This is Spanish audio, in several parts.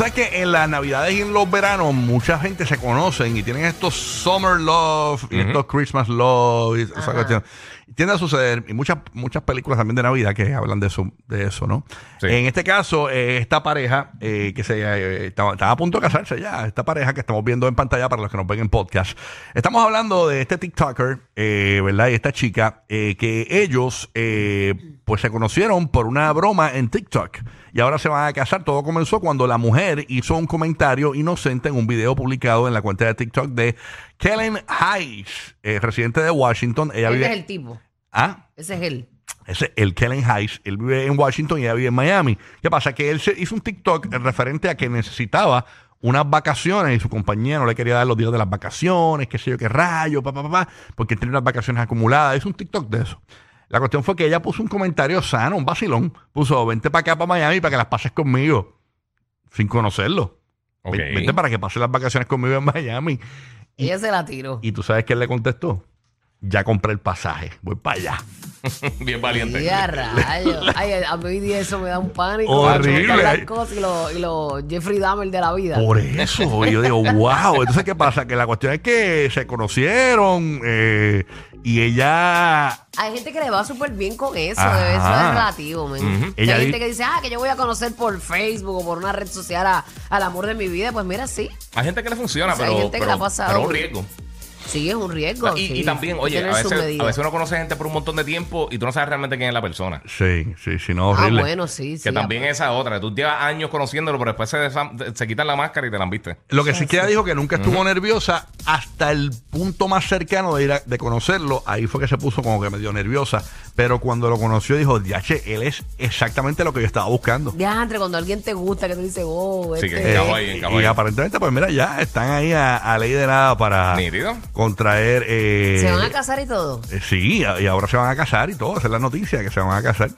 sabes que en las navidades y en los veranos mucha gente se conocen y tienen estos summer love y estos Christmas love y esa cuestión. Tiende a suceder, y muchas, muchas películas también de Navidad que hablan de eso, de eso ¿no? Sí. En este caso, eh, esta pareja eh, que se eh, estaba, estaba a punto de casarse ya, esta pareja que estamos viendo en pantalla para los que nos ven en podcast. Estamos hablando de este TikToker, eh, ¿verdad? Y esta chica, eh, que ellos eh, pues se conocieron por una broma en TikTok. Y ahora se van a casar. Todo comenzó cuando la mujer hizo un comentario inocente en un video publicado en la cuenta de TikTok de Kellen Hayes, eh, residente de Washington. Ella vive. es el tipo. ¿Ah? Ese es él. Ese es el Kellen Hayes. Él vive en Washington y ella vive en Miami. ¿Qué pasa? Que él se hizo un TikTok referente a que necesitaba unas vacaciones y su compañía no le quería dar los días de las vacaciones, qué sé yo, qué rayo, papá, papá, porque él tenía unas vacaciones acumuladas. Hizo un TikTok de eso. La cuestión fue que ella puso un comentario sano, un vacilón. Puso, vente para acá, para Miami, para que las pases conmigo. Sin conocerlo. Vente para que pases las vacaciones conmigo en Miami. Y, Ella se la tiró. y tú sabes que él le contestó. Ya compré el pasaje. Voy para allá. Bien valiente. Y a rayos. Ay, a mí eso me da un pánico. Horrible. Las cosas y los y los Jeffrey Dahmer de la vida. Por eso, y yo digo, wow. Entonces, ¿qué pasa? Que la cuestión es que se conocieron eh, y ella. Hay gente que le va súper bien con eso. Ajá. Eso es relativo, man. Ella Hay gente que dice, ah, que yo voy a conocer por Facebook o por una red social a- al amor de mi vida. Pues mira, sí. Hay gente que le funciona, O sea, hay pero, gente que pero, ha pasado, pero un riesgo. Sí, es un riesgo. y, sí. y también, oye, a veces, a veces uno conoce gente por un montón de tiempo y tú no sabes realmente quién es la persona. Sí, sí, sí, no, Ah, horrible. bueno, sí, sí. Que también esa otra. Tú llevas años conociéndolo, pero después se, se quitan la máscara y te la han viste. Lo que sí que ella dijo que nunca estuvo nerviosa hasta el punto más cercano de ir a- de conocerlo. Ahí fue que se puso como que medio nerviosa. Pero cuando lo conoció dijo, Diache, él es exactamente lo que yo estaba buscando. Diantre, cuando alguien te gusta, que tú dices, oh, Sí, este que es- encajó ahí, y, encajó y ahí. aparentemente, pues mira, ya están ahí a, a ley de nada para Nítido. contraer. eh, se van a casar y todo. eh, sí, y ahora se van a casar y todo. Esa es la noticia, que se van a casar.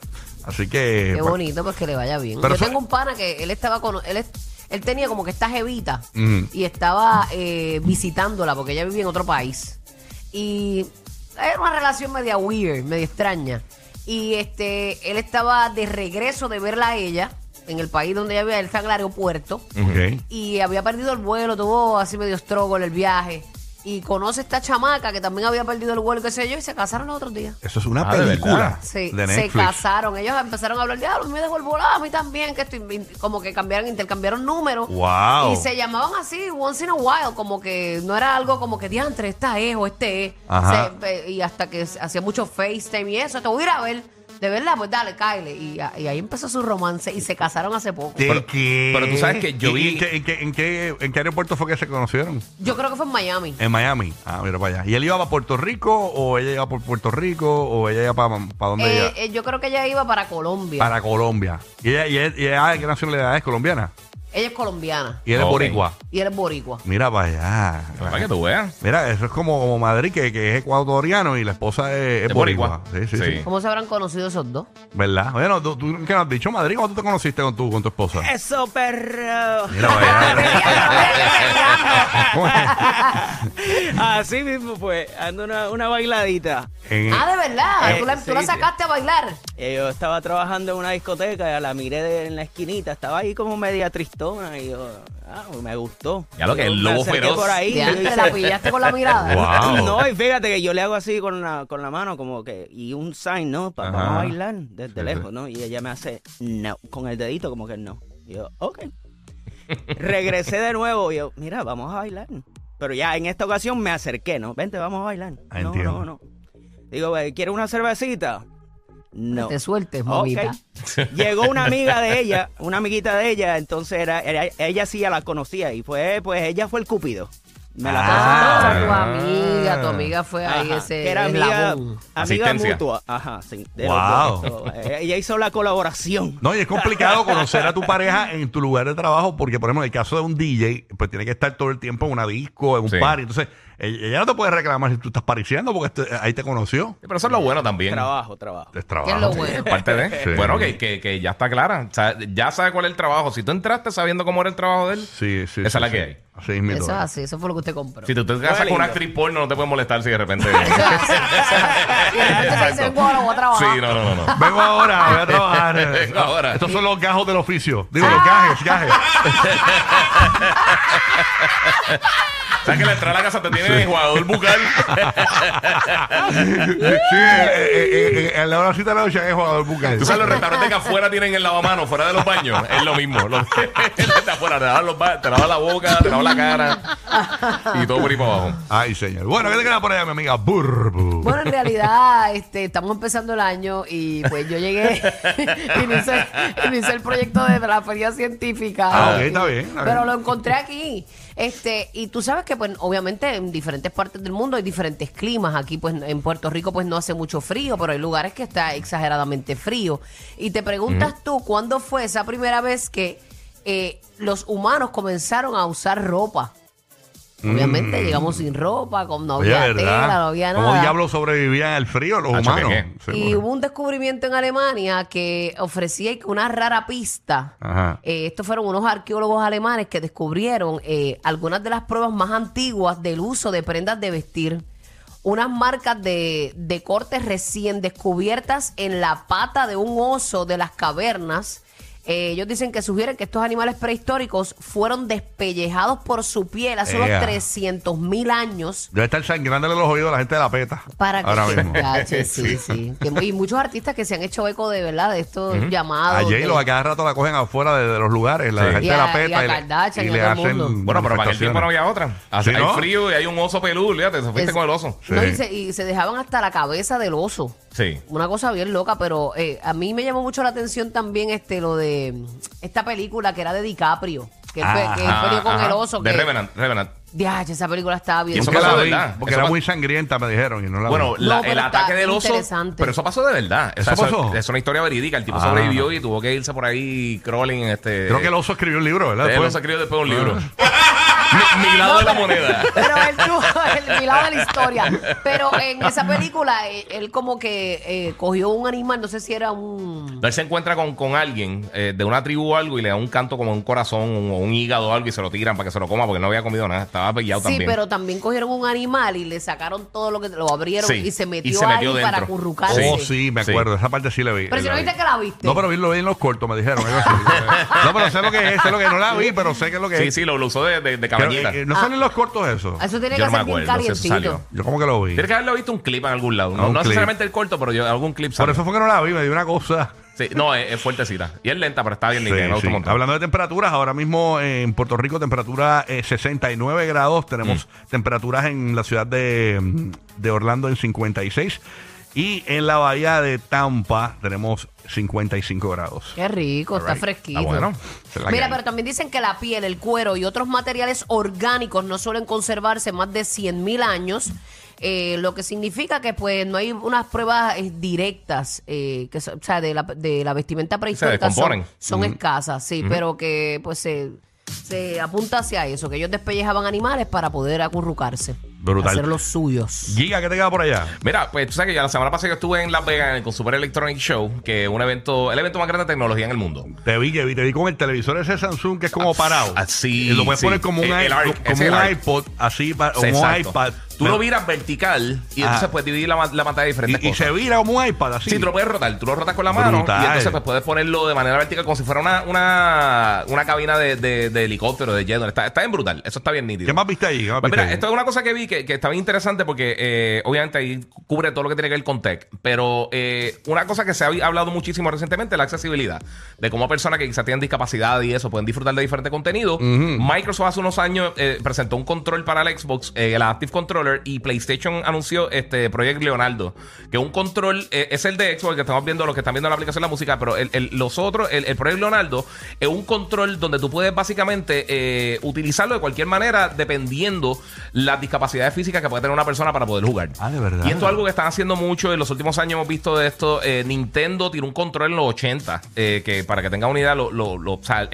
Así que. Qué pues, bonito, pues que le vaya bien. Pero Yo eso- tengo un pana que él estaba con. Él, es- él tenía como que esta jevita y estaba eh, visitándola porque ella vivía en otro país. Y era una relación media weird, media extraña. Y este, él estaba de regreso de verla a ella en el país donde ella vivía. Él está en el aeropuerto ok. y había perdido el vuelo, tuvo así medio struggle el viaje. Y conoce esta chamaca que también había perdido el vuelo, qué sé yo, y se casaron los otros días. Eso es una Ah, ¿de película verdad? Sí, de se Netflix. casaron. Ellos empezaron a hablar, diablo, me dejó el volado, a mí también, que estoy, como que cambiaron, intercambiaron números. Wow. Y se llamaban así, once in a while, como que no era algo como que diantre, esta es o este es. Ajá. Se- y hasta que hacía mucho FaceTime y eso, te voy a ir a ver. De verdad, pues dale, Kyle. Y, a- y ahí empezó su romance y se casaron hace poco. ¿De Pero- qué? pero tú sabes que yo ¿Y- vi- y en qué- en, qué, en, qué, en qué aeropuerto fue que se conocieron? Yo creo que fue en Miami. En Miami. Ah, mira para allá. ¿Y él iba para Puerto Rico o ella iba por Puerto Rico o ella iba para, para dónde Eh, ella? eh, yo creo que ella iba para Colombia. Para Colombia. ¿Y ella, y ella- y ella qué nacionalidad es? ¿Colombiana? Ella es colombiana Y él es Ok. boricua. y él es boricua. Mira para allá. Para que tú veas. Mira, eso es como, como Madrid, que, que es ecuatoriano y la esposa es, es Es boricua. boricua. Sí, sí, sí. Sí. ¿Cómo se habrán conocido esos dos? ¿Verdad? Bueno, tú, tú ¿qué nos has dicho, Madrid? ¿Cómo tú te conociste con tu, con tu esposa? Eso, perro. Mira para allá. Así mismo fue, ando una, una bailadita. En- Ah, de verdad. Eh, ¿Tú, la, tú la sí, sacaste a bailar? Eh, Yo estaba trabajando en una discoteca y la miré de- en la esquinita, estaba ahí como media tristona y yo, ah, me gustó. Ya lo que Yo el me lobo acerqué feroz. por ahí. y yo Diantre, hice- la pillaste con la mirada. Wow. No, y fíjate que yo le hago así con la, con la mano, como que, y un sign, ¿no? Para Ajá. vamos a bailar desde Sí, lejos. ¿no? Y ella me hace no, con el dedito, como que no. Y yo, ok. Regresé de nuevo y yo, mira, vamos a bailar. Pero ya en esta ocasión me acerqué, ¿no? Vente, vamos a bailar. Ah, no, entiendo. no, no. Digo, "Eh, ¿quieres una cervecita? No. Te sueltes, mamita. Llegó una amiga de ella, una amiguita de ella, entonces era, era- ella sí ya la conocía y fue, pues ella fue el cupido. Me la Ah. Tu amiga, tu amiga fue ahí Ajá, ese que era amiga, eslabón. amiga Asistencia. mutua. Ajá, sí. de los Wow. dos. Eh, Ella hizo la colaboración. No, y es complicado conocer a tu pareja en tu lugar de trabajo porque, por ejemplo, en el caso de un DJ, pues tiene que estar todo el tiempo en una disco, en un Sí. party. Entonces, ella, ella no te puede reclamar si tú estás pariciando porque este- ahí te conoció. Sí, pero eso es lo bueno también. Trabajo, trabajo. Es ¿Qué trabajo. es lo bueno? Parte de. Sí. Bueno, que, que, que ya está clara. O sea, ya sabe cuál es el trabajo. Si tú entraste sabiendo cómo era el trabajo de él, Sí, sí. Esa sí, es la sí. que hay. Así es mi Eso es así, eso fue lo que usted compró. si tú te casas con lindo. una actriz porno, no te puedes molestar si de repente. Es es. Sí, no, no, no. no. Vengo ahora, voy a trabajar. Vengo ahora. Estos son los gajos del oficio. Digo, los gajes, gajes. ¿Sabes que la entrada a la casa te tiene el jugador bucal? Sí, eh, eh, eh, en la hora cita de la noche hay jugador bucal. Tú sabes los restaurantes que afuera tienen el lavamanos, fuera de los baños. Es lo mismo. Los de afuera te lavan, los te lavan la boca, te lavan la cara. Y todo por ahí para abajo. Ay, señor. Bueno, ¿qué te queda por allá, mi amiga? Burbu. Bueno, en realidad, este, estamos empezando el año y pues yo llegué, inicié, inicié el proyecto de la feria científica. Ah, ok, está bien, está Pero bien. lo encontré aquí. Este, y tú sabes que, pues, obviamente en diferentes partes del mundo hay diferentes climas. Aquí, pues, en Puerto Rico, pues, no hace mucho frío, pero hay lugares que está exageradamente frío. Y te preguntas tú, ¿cuándo fue esa primera vez que eh, los humanos comenzaron a usar ropa? Obviamente llegamos sin ropa, con no Mm. Oye, había tela, no había nada. ¿Cómo diablos sobrevivían al frío los Hacho, humanos? ¿qué, Sí, Y bueno. hubo un descubrimiento en Alemania que ofrecía una rara pista. Ajá. Eh, estos fueron unos arqueólogos alemanes que descubrieron eh, algunas de las pruebas más antiguas del uso de prendas de vestir. Unas marcas de, de cortes recién descubiertas en la pata de un oso de las cavernas. Eh, ellos dicen que sugieren que estos animales prehistóricos fueron despellejados por su piel hace unos Ea. 300 mil años. Debe estar sangrándole los oídos a la gente de la peta. Para que Ahora mismo. Ya, che, sí, sí. Que- y muchos artistas que se han hecho eco de verdad de estos llamados. A J-Lo de- a cada rato la cogen afuera de, de los lugares, la Sí. gente Y de a- la peta y a le- Kardashian y le a todo el hacen mundo. Bueno, pero para aquel tiempo no había otra. Hace- Sí, Hay ¿no? frío y hay un oso peludo, olvídate, se fuiste Es- con el oso. Sí. No, y, se, y se dejaban hasta la cabeza del oso. Sí. Una cosa bien loca, pero eh, a mí me llamó mucho la atención también este lo de mm, esta película que era de DiCaprio, que, él pe- que él Ajá, peleó con ajá. el oso. De que, Revenant, Revenant. Diache, esa película estaba bien. Y eso Porque, pasó la de vi, verdad. porque Eso era muy sangrienta, me dijeron, y no la Bueno, vi. la- pero el está ataque del oso. interesante. Pero eso pasó de verdad. ¿Eso O sea, pasó? Es una historia verídica. El tipo Ah. sobrevivió y tuvo que irse por ahí crawling. Este, Creo que el oso escribió un libro, ¿verdad? Él Después- lo escribió después de un libro. mi, mi lado de la moneda. Pero él tuvo mi lado de la historia. Pero en esa película, eh, él como que eh, cogió un animal, no sé si era un... Él se encuentra con, con alguien eh, de una tribu o algo y le da un canto como un corazón o un, hígado o algo y se lo tiran para que se lo coma porque no había comido nada. Estaba pillado Sí, también. pero también cogieron un animal y le sacaron todo lo que lo abrieron Sí, y se metió, y se metió ahí para dentro. acurrucarse. Oh, sí, me Sí. acuerdo. Esa parte sí la vi. Pero si no vi. viste que la viste. No, pero vi, lo vi en los cortos, me dijeron. no, pero sé lo que es, sé lo que. No la vi, pero sé que es lo que Sí, es. sí, lo, lo usó de, de, de Pero, cabañita. eh, ¿No salen los cortos eso? Eso tiene Yo que no ser bien eso salió. Yo como que lo vi. Tienes que haberlo visto un clip en algún lado. No, un no clip. necesariamente el corto, pero yo algún clip Por eso fue que no la vi, me dio una cosa. Sí, no, es, es fuertecita. Y es lenta, pero está bien Sí, sí. montón. Hablando de temperaturas, ahora mismo en Puerto Rico temperatura eh, 69 grados, tenemos Mm. temperaturas en la ciudad de, de Orlando en 56 y en la bahía de Tampa tenemos 55 grados. Qué rico, está fresquito. Ah, bueno. Es Mira, pero también dicen que la piel, el cuero y otros materiales orgánicos no suelen conservarse más de 100 mil años, eh, lo que significa que pues no hay unas pruebas eh, directas, eh, que, so- o sea, de la, de la vestimenta prehistórica son, descomponen. son escasas, sí, pero que pues se, se apunta hacia eso, que ellos despellejaban animales para poder acurrucarse, Brutal. hacer los suyos. Giga, ¿qué te queda por allá? Mira, pues tú sabes que ya la semana pasada yo estuve en Las Vegas en el Consumer Electronic Show, que es un evento, el evento más grande de tecnología en el mundo. Te vi, que vi, te vi con el televisor ese Samsung que es como parado. así, Y lo puedes sí. poner como un, El- el i- arc, como un iPod, así, como un exacto. iPad. Tú lo miras vertical y Ajá. entonces puedes dividir la, la pantalla de diferentes y, y cosas. se vira como un iPad, así. Sí, tú lo puedes rotar. Tú lo rotas con la mano Brutal. y entonces pues, puedes ponerlo de manera vertical como si fuera una, una, una cabina de, de- de helicóptero, de jet. Está, está bien brutal. Eso está bien nítido. ¿Qué más viste ahí? ¿Qué más Pues viste mira, ahí? esto es una cosa que vi que, que está bien interesante porque eh, obviamente ahí cubre todo lo que tiene que ver con tech. Pero eh, una cosa que se ha hablado muchísimo recientemente es la accesibilidad. De cómo personas que quizás tienen discapacidad y eso pueden disfrutar de diferente contenido. Microsoft hace unos años eh, presentó un control para el Xbox, eh, el Active Controller, y PlayStation anunció este Project Leonardo, que un control eh, es el de Xbox que estamos viendo, los que están viendo la aplicación de la música, pero el- el- los otros, el, el Project Leonardo es un control donde tú puedes básicamente eh, utilizarlo de cualquier manera dependiendo las discapacidades capacidades físicas que puede tener una persona para poder jugar. Ah, de verdad. Y esto es algo que están haciendo mucho. En los últimos años hemos visto de esto. eh, Nintendo tiró un control en los 80, eh, que para que tengan una idea, lo, lo- lo- o sea,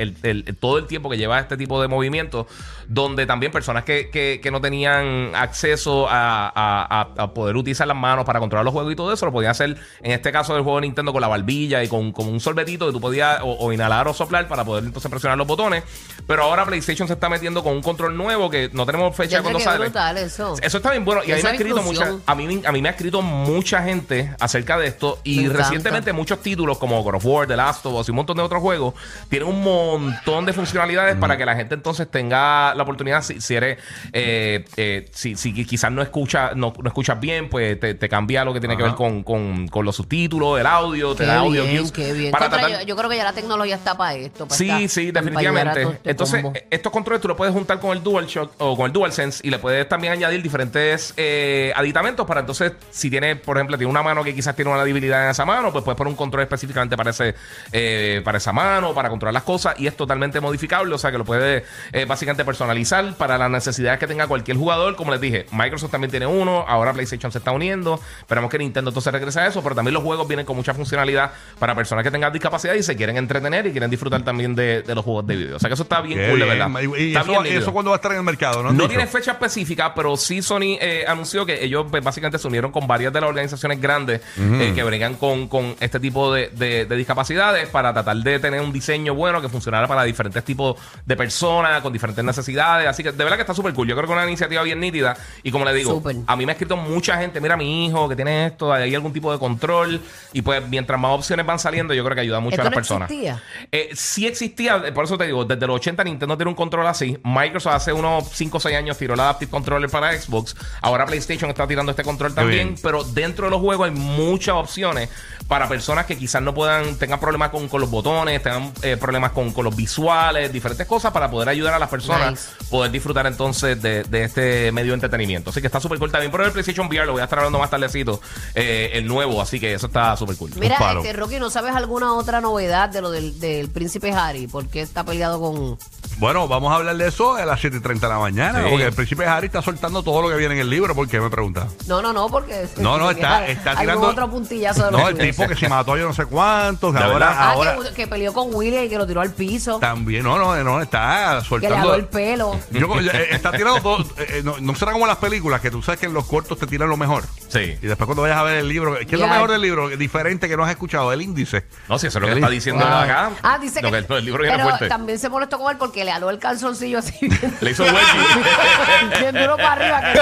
todo el tiempo que lleva este tipo de movimientos, donde también personas que, que- que no tenían acceso a, a- a- a poder utilizar las manos para controlar los juegos y todo eso, lo podían hacer, en este caso del juego de Nintendo, con la barbilla y con, con un sorbetito que tú podías o, o inhalar o soplar para poder entonces presionar los botones. Pero ahora PlayStation se está metiendo con un control nuevo que no tenemos fecha Fíjate cuando sale. brutal eso. Eso está bien bueno. Y a mí me ha escrito mucha, a mí, a mí me ha escrito mucha gente acerca de esto. Y Me encanta. recientemente muchos títulos como God of War, The Last of Us y un montón de otros juegos tienen un montón de funcionalidades para que la gente entonces tenga la oportunidad. Si, si eres, eh, eh, si, si quizás no escucha, no, no escuchas bien, pues te, te cambia lo que tiene que ver con, con- con los subtítulos, el audio, te Qué da audio bien, qué bien. para Contra, tratar- yo, yo creo que ya la tecnología está para esto. para Sí, esta- sí, definitivamente. este Entonces, combo. estos controles tú lo puedes juntar con el DualShock o con el DualSense y le puedes también añadir diferentes eh, aditamentos para entonces, si tiene, por ejemplo, tiene una mano que quizás tiene una debilidad en esa mano, pues puedes poner un control específicamente para, ese, eh, para esa mano, para controlar las cosas y es totalmente modificable, o sea que lo puedes eh, básicamente personalizar para las necesidades que tenga cualquier jugador. Como les dije, Microsoft también tiene uno, ahora PlayStation se está uniendo, esperamos que Nintendo entonces regrese a eso, pero también los juegos vienen con mucha funcionalidad para personas que tengan discapacidad y se quieren entretener y quieren disfrutar también de, de los juegos de video. O sea que eso está bien Qué cool, de bien. verdad. Y, Está eso, bien nítido. eso cuándo va a estar en el mercado, ¿no? No tiene fecha específica, pero sí Sony eh, anunció que ellos pues, básicamente se unieron con varias de las organizaciones grandes eh, que bregan con, con este tipo de, de- de discapacidades para tratar de tener un diseño bueno que funcionara para diferentes tipos de personas con diferentes necesidades. Así que de verdad que está súper cool. Yo creo que es una iniciativa bien nítida. Y como le digo, Súper. a mí me ha escrito mucha gente, mira mi hijo que tiene esto, hay algún tipo de control. Y pues mientras más opciones van saliendo, yo creo que ayuda mucho ¿Esto a las no personas. existía? Eh, sí existía, por eso te digo, desde los 80 Nintendo tiene un control así. Microsoft hace unos 5 o 6 años tiró el Adaptive Controller para Xbox. Ahora PlayStation está tirando este control también. Pero dentro de los juegos hay muchas opciones para personas que quizás no puedan, tengan problemas con, con los botones, tengan eh, problemas con, con los visuales, diferentes cosas para poder ayudar a las personas Nice. poder disfrutar entonces de, de este medio de entretenimiento. Así que está súper cool. También por el PlayStation VR lo voy a estar hablando más tardecito, eh, el nuevo. Así que eso está súper cool. Mira, este, Rocky, ¿no sabes alguna otra novedad de lo del, del príncipe Harry? ¿Por qué está peleado con...? Bueno, vamos a hablar de eso a las 7.30 de la mañana, Sí. porque el príncipe Harry está soltando todo lo que viene en el libro. ¿Por qué? Me pregunta. No, no, no, porque... No, no, porque está, está algún tirando. otro puntillazo de No, el tipo que se mató yo no sé cuántos. que ¿De ahora, verdad? Ah, ahora que, que peleó con William y que lo tiró al piso. también, no, no, no, está Que le soltando. jaló el pelo. Yo, eh, está tirando todo. eh, eh, no, no será como las películas, que tú sabes que en los cortos te tiran lo mejor. Sí. Y después cuando vayas a ver el libro, ¿qué es lo Ya. mejor del libro? Diferente que no has escuchado, el índice. No, si eso es lo que está diciendo Wow. acá. Ah, dice Lo que, el libro viene pero fuerte. también se molestó con él porque le aló el calzoncillo así bien, Le hizo wedgie. bien duro para arriba que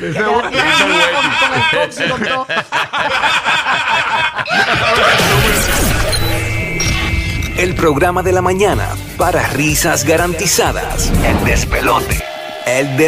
le eh, hizo con, con el cox y con todo. El programa de la mañana para risas garantizadas. El despelote. El de